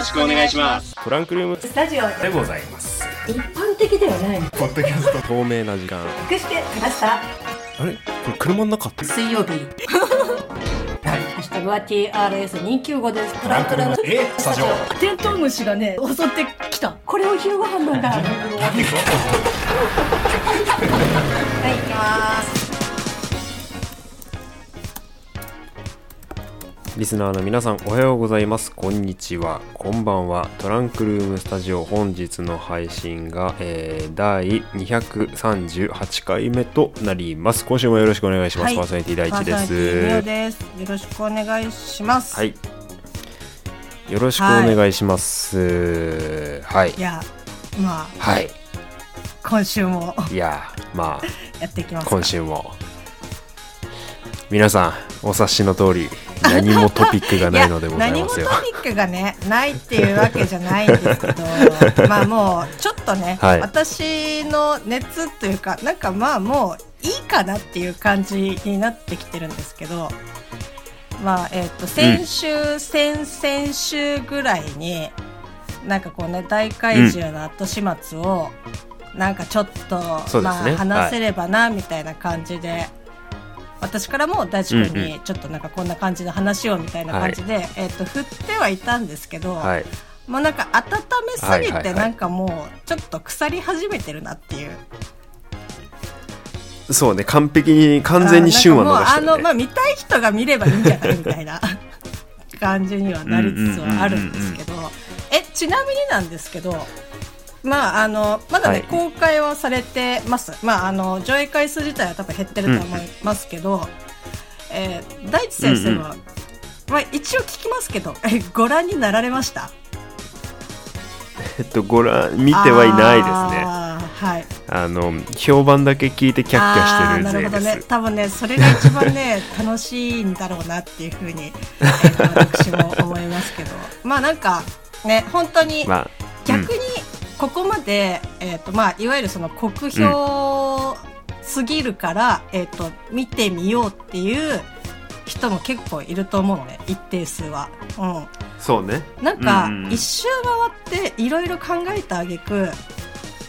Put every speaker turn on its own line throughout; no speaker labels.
ろしくお願いします。
トランクルーム。
スタジオ
でございます。
一般的ではない。
ポッドキャスト。透明な時間。
隠してきました？
あれ？これ車の中？って
水曜日。ハッシュタグは TRS295 です。トランクルーム。
え？スタジオ。
テントウムシがね襲ってきた。これを昼ご飯なんだ。はい行きます
リスナーの皆さんおはようございます。こんにちは。こんばんは。トランクルームスタジオ本日の配信が、えー、第238回目となります。今週もよろしくお願いします、
はい。
パーソナリティ第一です。
です。よろしくお願いします。
はい。よろしくお願いします。はい。
いや、まあ、
はい。
今週も。
いやまあ
やっていきますか。
今週も。皆さんお察しの通り何もトピックがないのでござい
何もト
ますよ
ピックがねないっていうわけじゃないんですけどまあもうちょっとね、
はい。
私の熱というかなんかまあもういいかなっていう感じになってきてるんですけどまあえっ、と先週、先々週ぐらいになんかこうね大怪獣の後始末を、なんかちょっと、
ね。
まあ話せればなみたいな感じで、私からも大地君にちょっとなんかこんな感じの話をみたいな感じで、えっと振ってはいたんですけど、
はい。
もうなんか温めすぎ
はいはいはい。
てなんかもうちょっと腐り始めてるなっていう。
そうね完璧に完全に旬は逃してる、ね、
あのまあ見たい人が見ればいいんじゃないみたいな 感じにはなりつつはあるんですけど、えちなみになんですけど。まああのまだね、
はい。
公開はされてます。まああの上映回数自体は多分減ってると思いますけど、えー大地先生は、まあ一応聞きますけど、え ご覧になられました？
えっとご覧見てはいないですね。
はい。
あの評判だけ聞いてキャッキャしてる
なるほどね。多分ねそれが一番ね 楽しいんだろうなっていうふうに、えー私も思いますけど。まあなんかね本当に
まあ
逆にここまで、えーとまあ、いわゆるその酷評すぎるから、えー、と見てみようっていう人も結構いると思うのね一定数は。うん。
そうね。
なんか
うんうん
一周回っていろいろ考えたあげく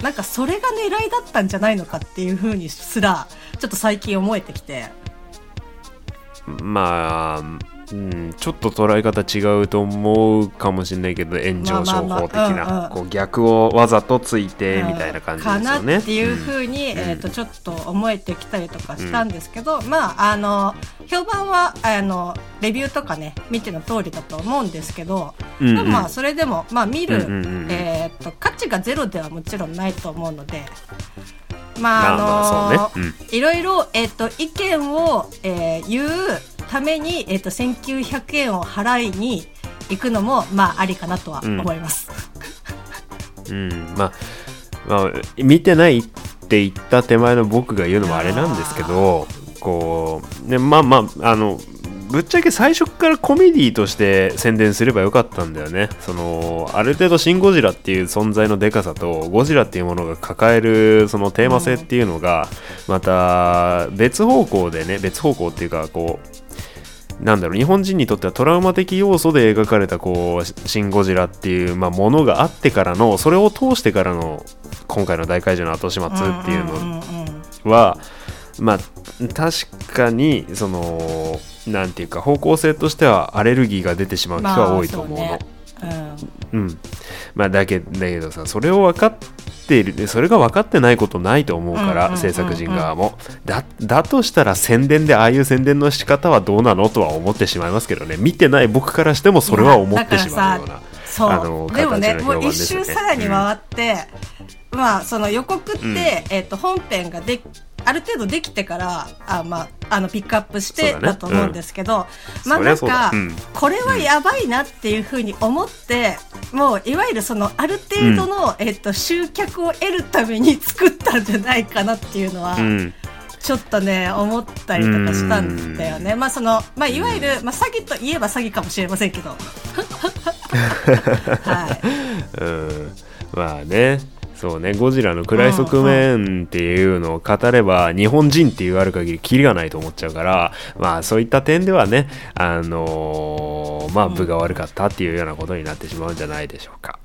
なんかそれが狙いだったんじゃないのかっていうふうにすらちょっと最近思えてきて。
まあうん、ちょっと捉え方違うと思うかもしれないけど炎上商法的なんこう逆をわざとついてみたいな感じですよね。
かなっていうふうに、
ん。
えー、とちょっと思えてきたりとかしたんですけど、まああの評判はあのレビューとかね見ての通りだと思うんですけど、
うんうん。
でもまあそれでも、まあ、見る、
うんうんうんうん。
えー、と価値がゼロではもちろんないと思うので。まあ
まあ
の
そうね。
いろいろ、えっと意見を、えー言うために、えっと1900円を払いに行くのも、まあ、ありかなとは思います。
うん、まあ、まあ、見てないって言った手前の僕が言うのもあれなんですけど、こう、ね、まあまあ、あの、ぶっちゃけ最初からコメディとして宣伝すればよかったんだよね。その、ある程度シン・ゴジラっていう存在のデカさと、ゴジラっていうものが抱えるそのテーマ性っていうのが、また別方向でね、別方向っていうか、こう、なんだろう日本人にとってはトラウマ的要素で描かれたこう「シン・ゴジラ」っていう、まあ、ものがあってからのそれを通してからの今回の大怪獣の後始末っていうのは、まあ確かにそのなんていうか方向性としてはアレルギーが出てしまう人は多いと思うの。
まあそうね。うん。
うん、まあだけだけどさそれを分かっているそれが分かってないことないと思うから、
うんうんうんうん
制作陣側も。だだとしたら宣伝でああいう宣伝の仕方はどうなのとは思ってしまいますけどね。見てない僕からしてもそれは思ってしまうような
そう、
あの
でもね
形の
もう一周さらに回って、まあその予告って、
うん。
えっと本編がである程度できてからあ、まあ、あのピックアップして
だ
と思うんですけど、まあ
そりゃそう
なんか、
だうん。
これはやばいなっていうふうに思って、もういわゆるそのある程度の、えっと集客を得るために作ったんじゃないかなっていうのは、
うん。
ちょっとね思ったりとかしたんだよね。まあそのまあいわゆるまあ詐欺といえば詐欺かもしれませんけど、はい。
うん。まあねそうねゴジラの暗い側面っていうのを語れば日本人っていうある限りキリがないと思っちゃうからまあそういった点ではねあのーまあ分が悪かったっていうようなことになってしまうんじゃないでしょうか。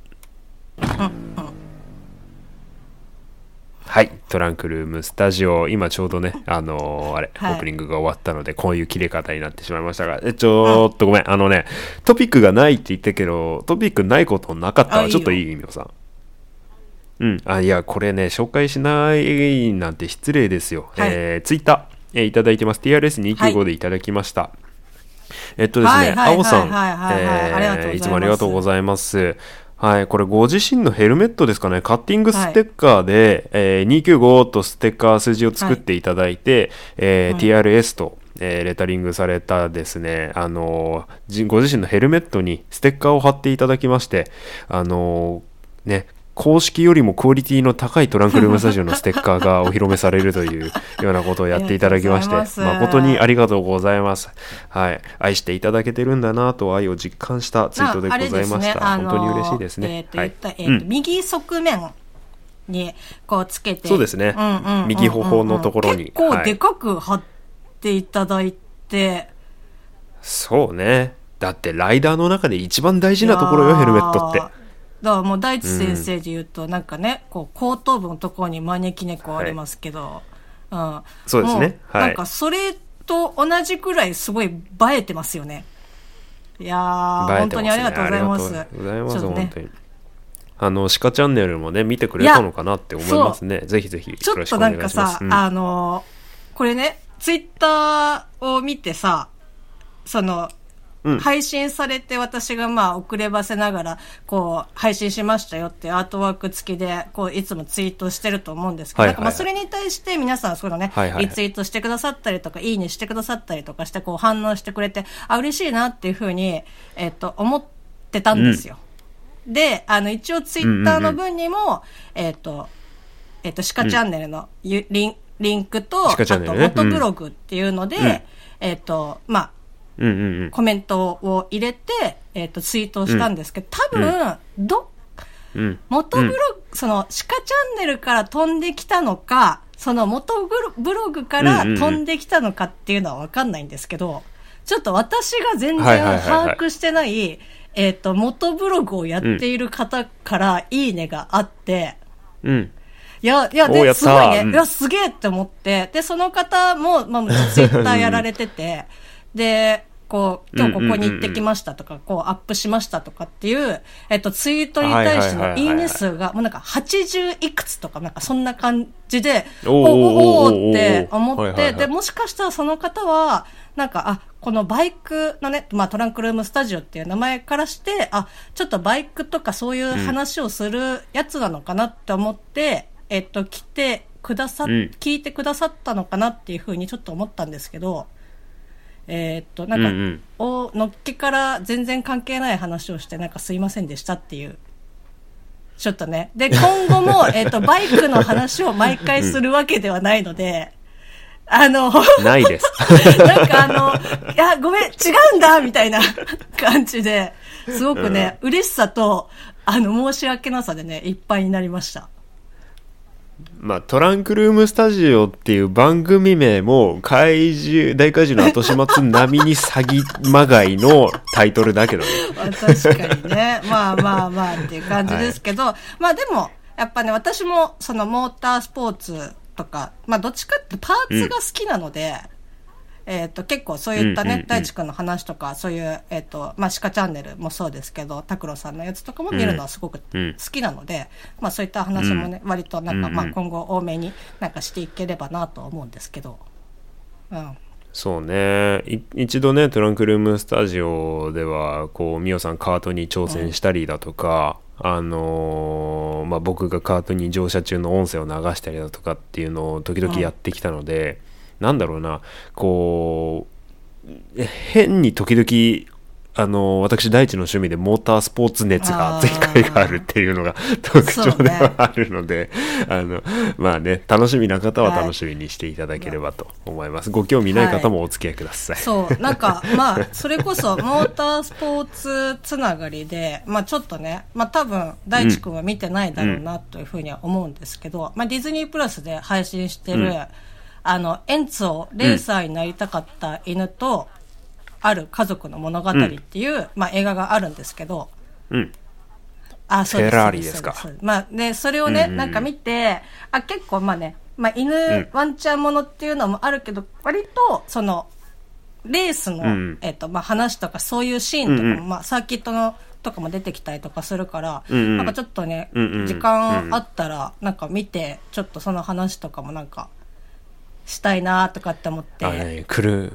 はい、トランクルームスタジオ、今ちょうどね、あのーあれ、
はい
オープニングが終わったので、こういう切れ方になってしまいましたが、えちょっとごめん、あのね、トピックがないって言ったけど、トピックないことなかったわ。ちょっといい、みおさん。うん、あ、いや、これね、紹介しないなんて失礼ですよ。
はい。
えー、ツイッター、えーいただいてます。TRS295 でいただきました。えっとですね、
はいはい
青さん、
はい。
つもありがとうございます。はい、これご自身のヘルメットですかね、カッティングステッカーで、えー295とステッカー数字を作っていただいて、えー TRS と、えーレタリングされたですね、あのーじご自身のヘルメットにステッカーを貼っていただきまして、あのーね、公式よりもクオリティの高いトランクルームスタジオのステッカーがお披露目されるというようなことをやっていただきまして、誠にありがとうございます。はい。愛していただけてるんだなと愛を実感したツイートでございました。
あ
本当に嬉しいですね。
えっ、と、
はい
えっ、と、
うん
右側面に、こうつけて。
そうですね
んうんうんうん
右頬のところに
結構
はい
でかく貼っていただいて、
そうね。だってライダーの中で一番大事なところよ、ヘルメットって。
だからもう大地先生で言うと、なんかね、こう、後頭部のところに招き猫ありますけど、うん。
そうですねはい
なんかそれと同じくらいすごい映えてますよね。いやー、
ね
当にありがとうございます。
ありがとうございます、
ね
本当に。あの、鹿チャンネルもね、見てくれたのかなって思いますね。ぜひぜひ、よ
ちょっと
ろしくお願
なんかさ。
うん
あのーこれね、ツイッターを見てさ、その、
うん
配信されて私がまあ遅ればせながら、こう、配信しましたよってアートワーク付きで、こう、いつもツイートしてると思うんですけど、
はいはいはい。
なんかまあそれに対して皆さんそのね、
はいはいはい。
リツイートしてくださったりとか、いいねしてくださったりとかして、こう反応してくれて、あ、嬉しいなっていうふうに、えっと、思ってたんですよ。で、あの、一応ツイッターの分にも、えっと、えっ、と、鹿チャンネルのゆリン,、リンクと、
ね。
あと、元ブログっていうので、
うん。
えっ、と、まあ、
うんうんうん。
コメントを入れて、えっ、と、ツイートをしたんですけど、多分、ど、
うん。
元ブログ、その、鹿チャンネルから飛んできたのか、その元ブログから飛んできたのかっていうのはわかんないんですけど、ちょっと私が全然
はいはいはいはい
把握してない、えっ、と、元ブログをやっている方からいいねがあって、
うん。
いや、いや、で、すごいね。
うん
いや、すげえって思って、で、その方も、まあ、ツイッターやられてて、で、こう、今日ここに行ってきましたとか、こう、アップしましたとかっていう、えっと、ツイートに対してのいいね数が、もうなんか80いくつとか、なんかそんな感じで、
おー
おおって思って、で、もしかしたらその方は、なんか、あ、このバイクのね、まあトランクルームスタジオっていう名前からして、あ、ちょっとバイクとかそういう話をするやつなのかなって思って、えっと、来てくださ聞いてくださったのかなっていうふうにちょっと思ったんですけど、えーっと、なんか、
うんうん
お、のっけから全然関係ない話をして、なんかすいませんでしたっていう。ちょっとね。で、今後も、えーっと、バイクの話を毎回するわけではないので、あの、
ないです。
なんかあの、いや、ごめん、違うんだみたいな感じで、すごくね、嬉しさと、あの、申し訳なさでね、いっぱいになりました。
まあ、トランクルームスタジオっていう番組名も怪獣大怪獣の後始末並みに詐欺まがいのタイトルだけどね、
確かにね。まあまあまあっていう感じですけど、まあでも、やっぱね、私もそのモータースポーツとか、まあどっちかってパーツが好きなので、えっ、と、結構そういったね、
うんうんうん。
大地君の話とか、そういう、えっ、と、まあ、鹿チャンネルもそうですけど、拓郎さんのやつとかも見るのはすごく
うん。
好きなので、まあそういった話もね、割となんか、
うんうん。
まあ今後多めになんかしていければなとは思うんですけど、うん。
そうね。い一度ねトランクルームスタジオではこうミオさんカートに挑戦したりだとか、あのーまあ、僕がカートに乗車中の音声を流したりだとかっていうのを時々やってきたので、なんだろうなこう変に時々あの私第一の趣味でモータースポーツ熱が熱い回があるっていうのが 特徴ではあるので、あのまあね楽しみな方は楽しみにしていただければと思います、ご興味ない方もお付き合いください、
そう、なんか、まあ、それこそ、モータースポーツつながりで、まあ、ちょっとね、まあ、多分、大地君は見てないだろうな、というふうには思うんですけど、まあ、ディズニープラスで配信してる、
うん
あの、エンツォ、レーサーになりたかった犬と、ある家族の物語っていう、まあ、映画があるんですけど、
うん。
あ、そうです。
フェラーリですか。
まあ、で、それをね、
うん。うんうん
なんか見て、あ、結構まあね、まあ、犬、
ん。
ワンちゃんものっていうのもあるけど、割と、その、レースの、
うん。
えっ、と、まあ、話とか、そういうシーンとかも、
うんうん。
まあ、サーキットの、とかも出てきたりとかするから、
うんうん。
なんかちょっとね、
うんうん。
時間あったら、なんか見て、ちょっとその話とかもなんか、したいなとかって思って。
あねくる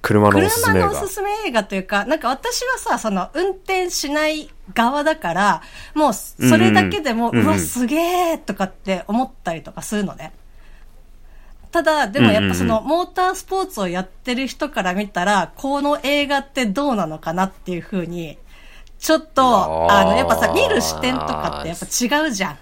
車のおすす
車
めが
のおすすめ映画というか、なんか私はさ、その運転しない側だから、もうそれだけでも、
うんうん
うわ、すげーとかって思ったりとかするのね。ただ、でもやっぱその、モータースポーツをやってる人から見たら、この映画ってどうなのかなっていうふうに、ちょっと、
あ
の、やっぱさ、見る視点とかってやっぱ違うじゃん。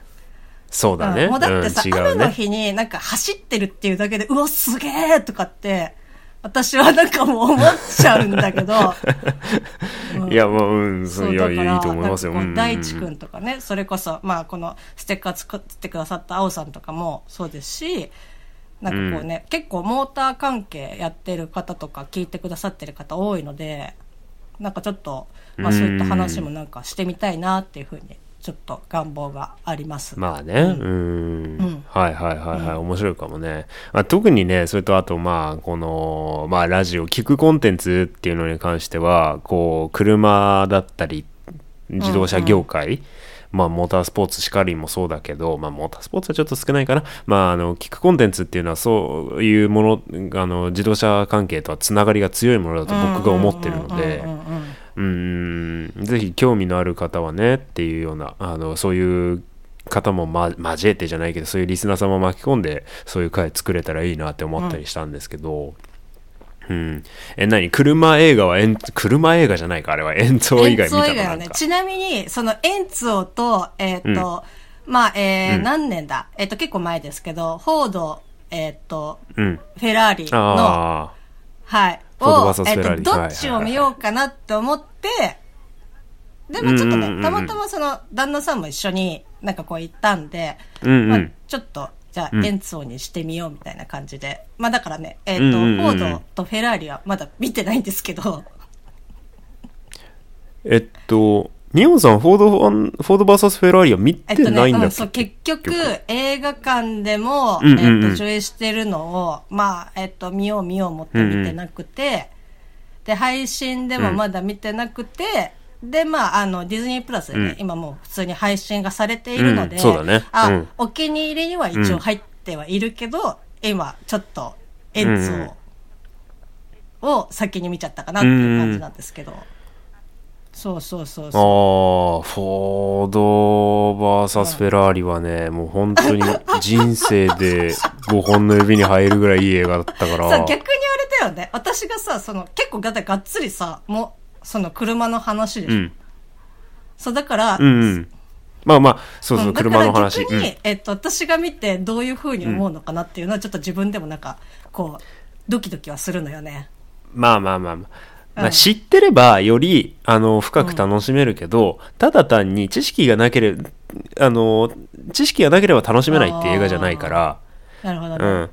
そうだね、
うんもうだってさ、
うんね。
雨の日になんか走ってるっていうだけで、うわ、すげーとかって、私はなんかもう思っちゃうんだけど、
いやまあうんそ
そうう
いやいいと思いますよ。
大地君とかね、それこそ、まあ、このステッカー作ってくださった青さんとかもそうですし、なんかこうね、結構モーター関係やってる方とか聞いてくださってる方多いので、なんかちょっと、まあそういった話もなんかしてみたいなっていうふうに、ちょっと願望があります。
まあね、うん、
ん。
はいはいはいはい、面白いかもね。まあ、特にね、それとあとまあ、この、まあラジオ、聞くコンテンツっていうのに関しては、こう、車だったり、自動車業界、まあ、モータースポーツしかりもそうだけど、まあ、モータースポーツはちょっと少ないかな。まあ、あの、聞くコンテンツっていうのは、そういうもの、あの、自動車関係とはつながりが強いものだと僕が思ってるので、
うん。うんうんうん
うーんぜひ興味のある方はねっていうようなあのそういう方も、ま、交えてじゃないけどそういうリスナーさんも巻き込んでそういう回作れたらいいなって思ったりしたんですけど、うん。え何？車映画はえん車映画じゃないかあれは。演奏以外見たの？なんか。
ちなみに、そのエンツォと、えーっと、まあ、えー
うん。
何年だ？えーっと、結構前ですけど、フォード、えーっと、
うん。
フェラーリの、
あ
はい。をえっと、どっちを見ようかなって思って、でもちょっとね、
うんうんうんうん。
たまたまその、旦那さんも一緒になんかこう行ったんで、
あうん。
まあ
うん、
ちょっと、じゃあ、
うん。
エンツォにしてみようみたいな感じで。まあだからね、えっ、と、
うんうんうんうん。
フォードとフェラーリはまだ見てないんですけど、
えっとニオンさんフォードファンフォード VS フェラーリは見
えってとね、
ないんだっけ、
うん、そう、結局、映画館でも、
うんうんうん。
えっと、上映してるのを、まあ、えっと、見よう見よう思って見てなくて、で、配信でもまだ見てなくて、で、まあ、あの、ディズニープラスでね、
うん。
今もう普通に配信がされているので、
うんそうだね。
あ、
うん。
お気に入りには一応入ってはいるけど、今、ちょっと、エンツを、を先に見ちゃったかなっていう感じなんですけど、そうそうそう
あ
そう。
あ、フォード VS フェラーリはね、もう本当に 人生で5本の指に入るぐらいいい映画だったから。
さ、逆に言われたよね。私がさ、その、結構だってがっつりさ、もう、その車の話でしょ。
うん。
そう、だから、
うんうん。まあまあ、そうそう、
うんだ
車の話。
逆に、
うん
えっと、私が見てどういう風に思うのかなっていうのは、ちょっと自分でもなんか、こう、ドキドキはするのよね。
まあまあまあまあ。ま知ってればよりあの深く楽しめるけど、ただ単に知識がなければあの知識がなければ楽しめないっていう映画じゃないから
なるほどね。
うん。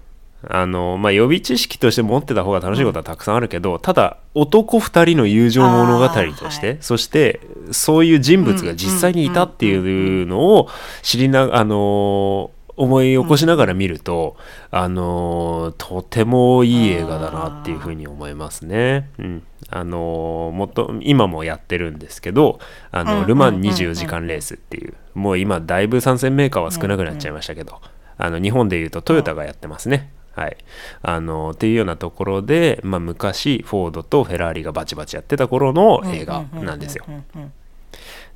あのまあ、予備知識として持ってた方が楽しいことはたくさんあるけど、ただ男2人の友情物語として、
はい。
そしてそういう人物が実際にいたっていうのを知りなあの思い起こしながら見ると、あのとてもいい映画だなっていうふうに思いますね。うん、あのもっと今もやってるんですけどあの、
うん
ルマン
うんうんうん。
24時間レースっていうもう今だいぶ参戦メーカーは少なくなっちゃいましたけど、あの日本でいうとトヨタがやってますね。はい、あのっていうようなところで、まあ、昔フォードとフェラーリがバチバチやってた頃の映画なんですよ。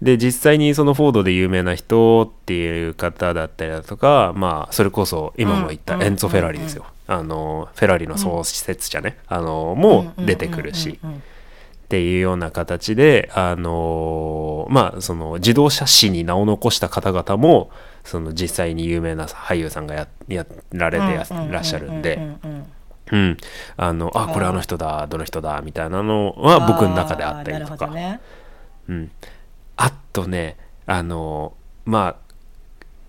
で実際にそのフォードで有名な人っていう方だったりだとかまあそれこそ今も言った
うん
エンツォ・フェラーリですよ、あのフェラーリの創設者ね、あのもう出てくるし、っていうような形で、あのーまあ、その自動車史に名を残した方々もその実際に有名な俳優さんがややられてやらっしゃるんで、
うん。
あのあこれあの人だどの人だみたいなのは僕の中であったりとか。
どね。
うん、あとねあのまあ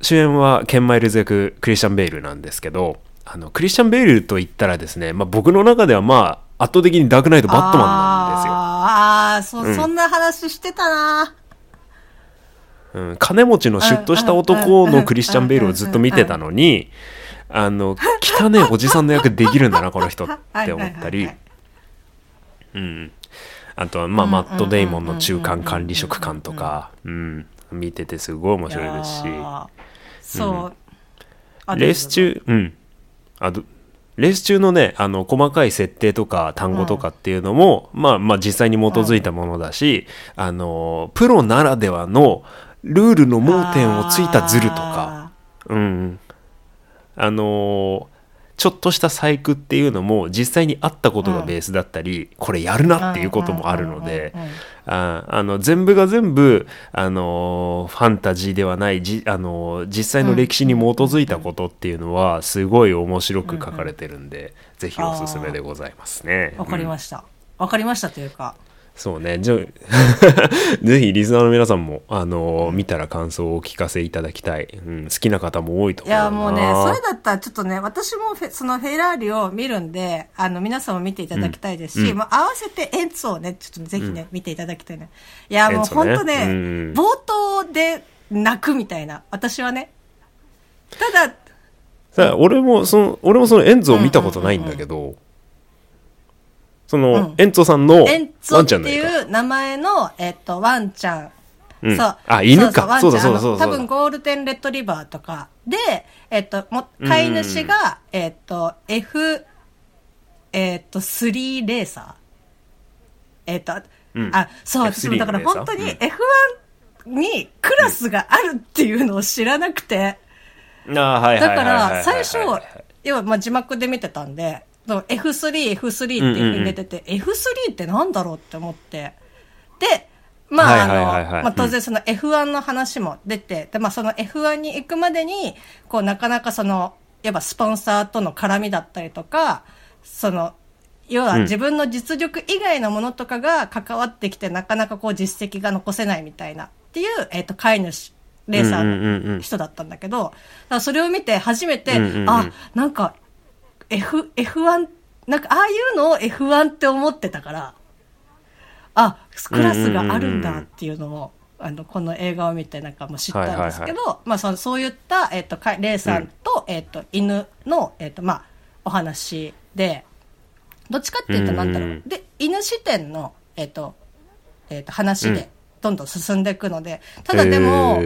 主演はケン・マイルズ役クリスチャン・ベイルなんですけどあのクリスチャン・ベイルと言ったらですね、まあ、僕の中ではまあ圧倒的にダークナイト・バットマンなんですよ。
あーあーそ、
うん。
そんな話してたな。
うん、金持ちのシュッとした男のクリスチャン・ベイルをずっと見てたのにあの汚ねおじさんの役できるんだなこの人って思ったり。うんあとは、まあ、
うん
マット・デイモンの中間管理職官とかうん見ててすごい面白いですし。
そう、あ
レース中うん。あどレース中のねあの細かい設定とか単語とかっていうのも、まあまあ実際に基づいたものだし、あのプロならではのルールの盲点をついたズルとか。うん。あのちょっとした細工っていうのも実際にあったことがベースだったり、これやるなっていうこともあるので
うんうんうんうん
ああの全部が全部、あのファンタジーではないじ、あの実際の歴史に基づいたことっていうのはすごい面白く書かれてるんで、ぜひおすすめでございますね。
わかりました。わかりましたというか
そうね。じゃあ ぜひリスナーの皆さんも、あの見たら感想をお聞かせいただきたい。うん、好きな方も多いと
い
思うな。
やもうねそれだったらちょっとね私もフェそのフェラーリを見るんであの皆さんも見ていただきたいですし、
うん。
もう合わせてエンツをねちょっとぜひね、見ていただきたいねいやもう本当ね
うん。
冒頭で泣くみたいな私はね。ただ
さあ俺もその俺もそのエンゾを見たことないんだけど、その、
うん
エンゾさんの
エンツ
ワ
ォって
ンちゃんの映画。
いう名前の、えっと、ワンちゃん。
うん。
そう。
あ犬か。
ワンちゃん。
そうだそうだそうだ
あの多分ゴールデンレトリバーとか。で、えっと、も、飼い主が、えっと、F、えっと、3レーサー。えっと、
うん。
あ、そう、
F3
私もだから本当に
うん。
F1 にクラスがあるっていうのを知らなくて、
ああはいはいはい
だから、最初、要はまあ字幕で見てたんで、その F3、F3 っていうふうに出てて、F3 ってなんだろうって思って。で、まあ、あの、まあ当然その F1 の話も出て、で、まあその F1 に行くまでに、こうなかなかその、やっぱスポンサーとの絡みだったりとか、その、要は
うん。
自分の実力以外のものとかが関わってきて、なかなかこう実績が残せないみたいなっていう、えっ、と、飼い主、レーサーの
うんうんうんうん。
人だったんだけど、だからそれを見て初めて、
うんうんうん。
あ、なんか、F、F1、なんか、ああいうのを F1 って思ってたから、あ、クラスがあるんだっていうのを、あの、この映画を見てなんかもう知ったんですけど、まあその、そういった、えっ、と、かレイさんと、えっ、と、犬の、えっ、と、まあ、お話で、どっちかっていうと、なんだろう。
うんうん
で、犬視点の、えっ、と、えっ、と、話
うん。
で、どんどん進んでいくので、ただでも、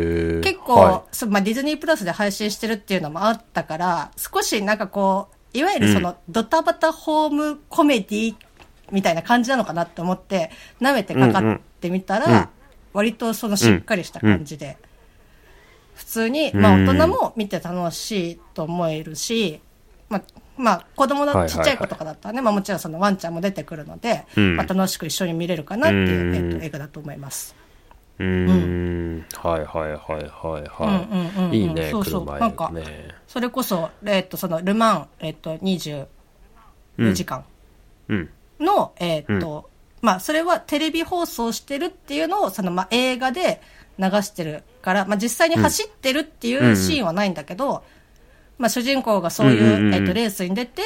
結構、
はい。
まあ、ディズニープラスで配信してるっていうのもあったから、少しなんかこう、いわゆるその、ドタバタホームコメディみたいな感じなのかなって思って、舐めてかかってみたら、割とそのしっかりした感じで、普通に、まあ
うん
大人も見て楽しいと思えるし、まあ、まあ子供のちっちゃい子とかだったらね、まあもちろんそのワンちゃんも出てくるので、
うん。
まあ楽しく一緒に見れるかなっていう、と、映画だと思います。
うん。はいはいはいはい
うん。うん。うん。うん。
はいいいね
そうそう
車
なん。かそれこそ、えっと、その、ルマン、えっと、24時間
うん。
の、えっと、まあ、それはテレビ放送してるっていうのを、その、まあ、映画で流してるから、まあ、実際に走ってるっていうシーンはないん。だけど、まあ、主人公がそういう、
うん。うん。うん。
えっと、レースに出て、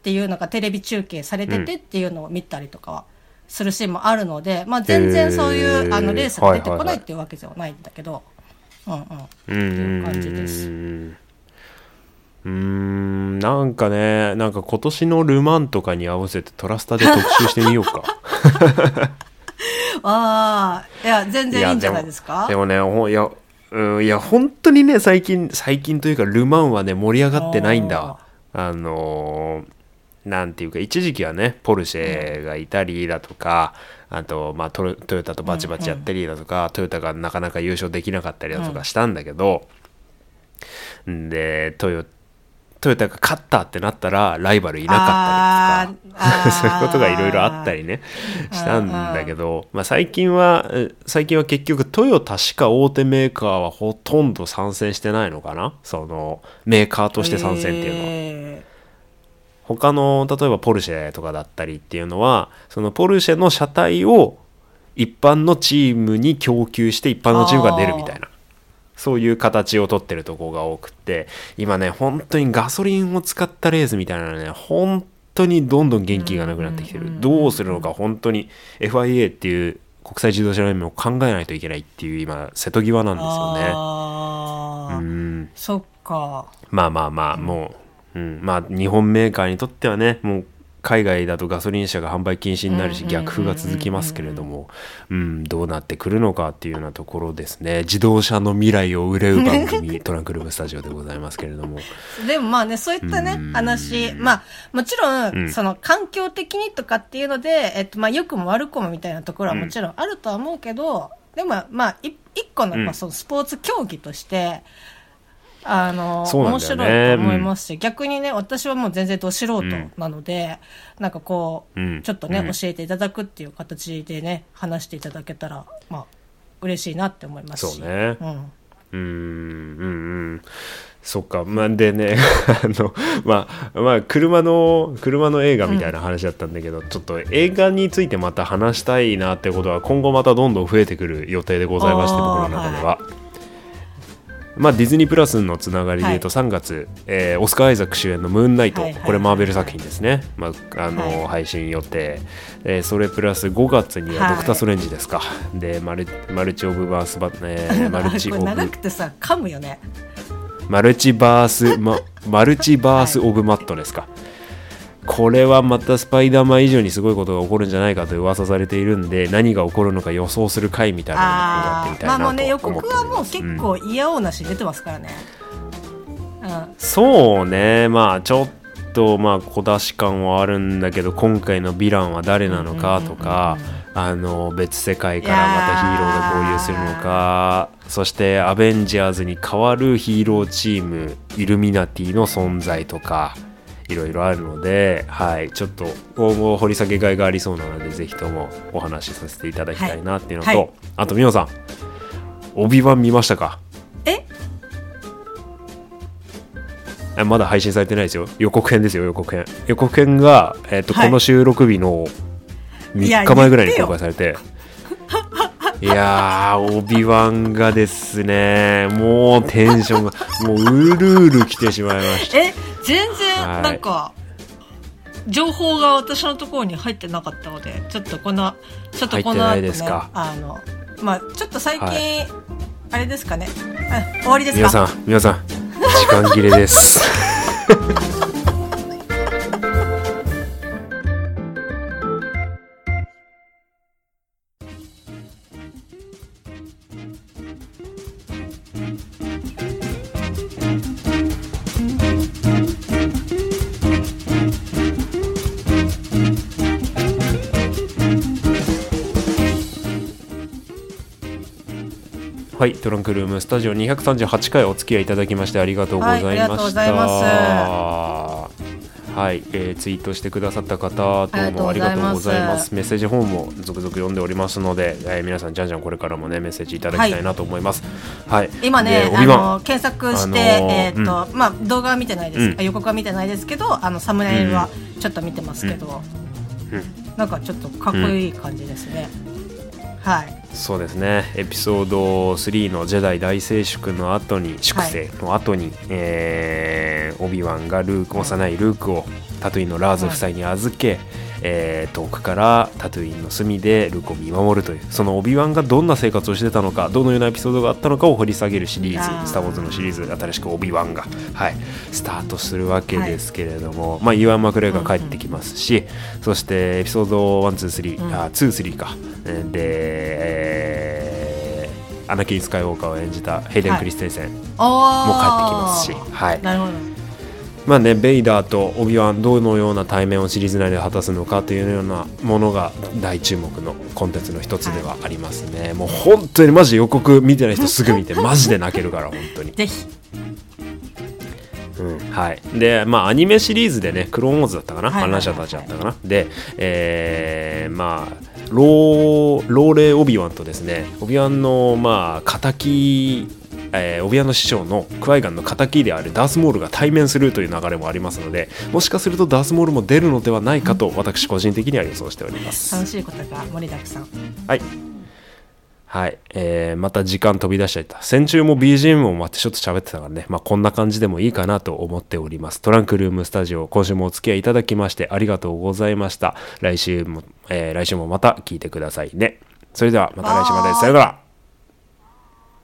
っていうのがテレビ中継されててっていうのを見たりとかはするシーンもあるので、まあ、全然そういう、あの、レースが出てこないっていうわけではないんだけど、うんうん。
う
っていう感じです。
うーん。なんかねなんか今年のルマンとかに合わせてトラスタで特集してみようか。
ああ、いや、全然いいんじゃないですか？
でもねいやうんいや本当にね最近最近というかルマンはね盛り上がってないんだ。あのーなんていうか一時期はねポルシェがいたりだとか、あと、まあ、トヨトヨタとバチバチやったりだとか、トヨタがなかなか優勝できなかったりだとかしたんだけど、んでトヨトヨタが勝ったってなったらライバルいなかったりとか そういうことがいろいろあったりねしたんだけど、まあ、最近はえ最近は結局トヨタしか大手メーカーはほとんど参戦してないのかな？そのメーカーとして参戦っていうのは。
え
他の例えばポルシェとかだったりっていうのはそのポルシェの車体を一般のチームに供給して一般のチームが出るみたいな。そういう形をとってるところが多くって。今ね本当にガソリンを使ったレースみたいなのね本当にどんどん元気がなくなってきてる。どうするのか本当に FIA っていう国際自動車連盟を考えないといけないっていう今瀬戸際なんですよね。うん。
そっか。
まあまあまあ、もう、うん、まあ日本メーカーにとってはね、もう海外だとガソリン車が販売禁止になるし、
うん
逆風が続きますけれども、うん、どうなってくるのかっていうようなところですね。自動車の未来を憂う番組、トランクルームスタジオでございますけれども。
でもまあね、そういったね
うん、
話、まあ、もちろ
うん。
ん、その環境的にとかっていうので、えっと、まあ、良くも悪くもみたいなところはもちろんあるとは思うけど、でもまあ、い一個の、
うん。
まあ、そのスポーツ競技として、面
だよね
白いと思いますし、逆にね、私はもう全然ど素人なので、なんかこう、
うん
ちょっとね、
うん
教えていただくっていう形でね、話していただけたら、まあ、嬉しいなって思いますし。
そうね
うん。
うーん、うん、うん。そっか。まあ、でね、あの、まあ、まあ、車の、車の映画みたいな話だったんだけど、ちょっと映画についてまた話したいなってことは、今後またどんどん増えてくる予定でございまして、僕の中では。まあ、ディズニープラスのつながりで言うと3月、えーオスカー・アイザック主演の「ムーンナイト」
はいはい
これマーベル作品ですね、まああの
はい。
配信予定、えーそれプラス5月には
はい。
ドクター・ストレンジですか、でマルマルチ・オブ・バースバ、えー マルチ・オブ
長くてさ、噛むよね。
マルチバース、ま、マルチバース・オブ・マットですか、これはまたスパイダーマン以上にすごいことが起こるんじゃないかと噂されているんで何が起こるのか予想する回みたいなのをやってみたいなと
まあもうね、予
思って
告
おります
はもう結構嫌おなし出てますからね。うん。
そうね。まあちょっとまあ小出し感はあるんだけど今回のヴィランは誰なのかとかあの別世界からまたヒーローが合流するのかそしてアベンジャーズに代わるヒーローチームイルミナティの存在とかいろいろあるので、はい、ちょっと今後掘り下げがいがありそうなのでぜひともお話しさせていただきたいなっていうのと、
はい。はい
あとミオさん帯版見ましたか？
え？
えまだ配信されてないですよ。予告編ですよ予告編。予告編が、えっと
はい。
この収録日の
いや
3日前ぐらいに公開されて。いやーオビワンがですねもうテンションがもううるうる来てしまいました。
え、全
はい。
然、なんか、情報が私のところに入ってなかったので、ちょっとこの、ちょっとこの後ねあの、まあちょっと最近、
は
あれですかね。あ終わりですか？
皆さん皆さん時間切れです はい、トランクルームスタジオ238回お付き合いいただきましてありがとうございました。
はいありがとうござい
はい、えーツイートしてくださった方どうもあ
ありがと
うご
ざいま
す。す。メッセージフォームも続々読んでおりますので、えー皆さんじゃんじゃんこれからもねメッセージいただきたいなと思います。はい、
今ね
で、
あの検索して、
あのー
えーっと、まあ動画は見てないです、
うん。
予告は見てないですけど、あのサムネイルはちょっと見てますけど、
うん。
なんかちょっとかっこいい感じですね。はい。
そうですね。エピソード3の「ジェダイ大粛清」の後に粛清の後に、えーオビワンがルーク幼いルークをタトゥインのラーズ夫妻に預け、えー遠くからタトゥインの隅でルークを見守るというそのオビワンがどんな生活をしてたのかどのようなエピソードがあったのかを掘り下げるシリーズ
あー「
スター・ウォーズ」のシリーズ新しくオビワンが、はい、スタートするわけですけれども、まあ、ユアン・マクレガーが帰ってきますし、そしてエピソード123、
うん。
あ23かえーで、えーアナキン・スカイウォーカーを演じたヘイデン・クリステンセンも帰ってきますし、はい。
なるほど。
まあね、ベイダーとオビワンどのような対面をシリーズ内で果たすのかというようなものが大注目のコンテンツの一つではありますね、もう本当にマジで予告見てない人すぐ見てマジで泣けるから本当に
ぜひ。
うん、はい。で、まあ、アニメシリーズでね、クローンウォーズだったかな、
はいはいはい
反乱者たちだったかな？で、えー、まあ、ロー、ローレ・オビワンとですね、オビワンの、まあ、敵、えー、オビワンの師匠のクワイガンの敵であるダースモールが対面するという流れもありますのでもしかするとダースモールも出るのではないかと私個人的には予想しております。
楽しいことが盛りだくさん。
はい。はい。えー、また時間飛び出しちゃった。先週も BGM を待ってちょっと喋ってたからね、まあこんな感じでもいいかなと思っております。トランクルームスタジオ、今週もお付き合いいただきましてありがとうございました。来週も、えー来週もまた聞いてくださいね。それではまた来週まで。さようなら。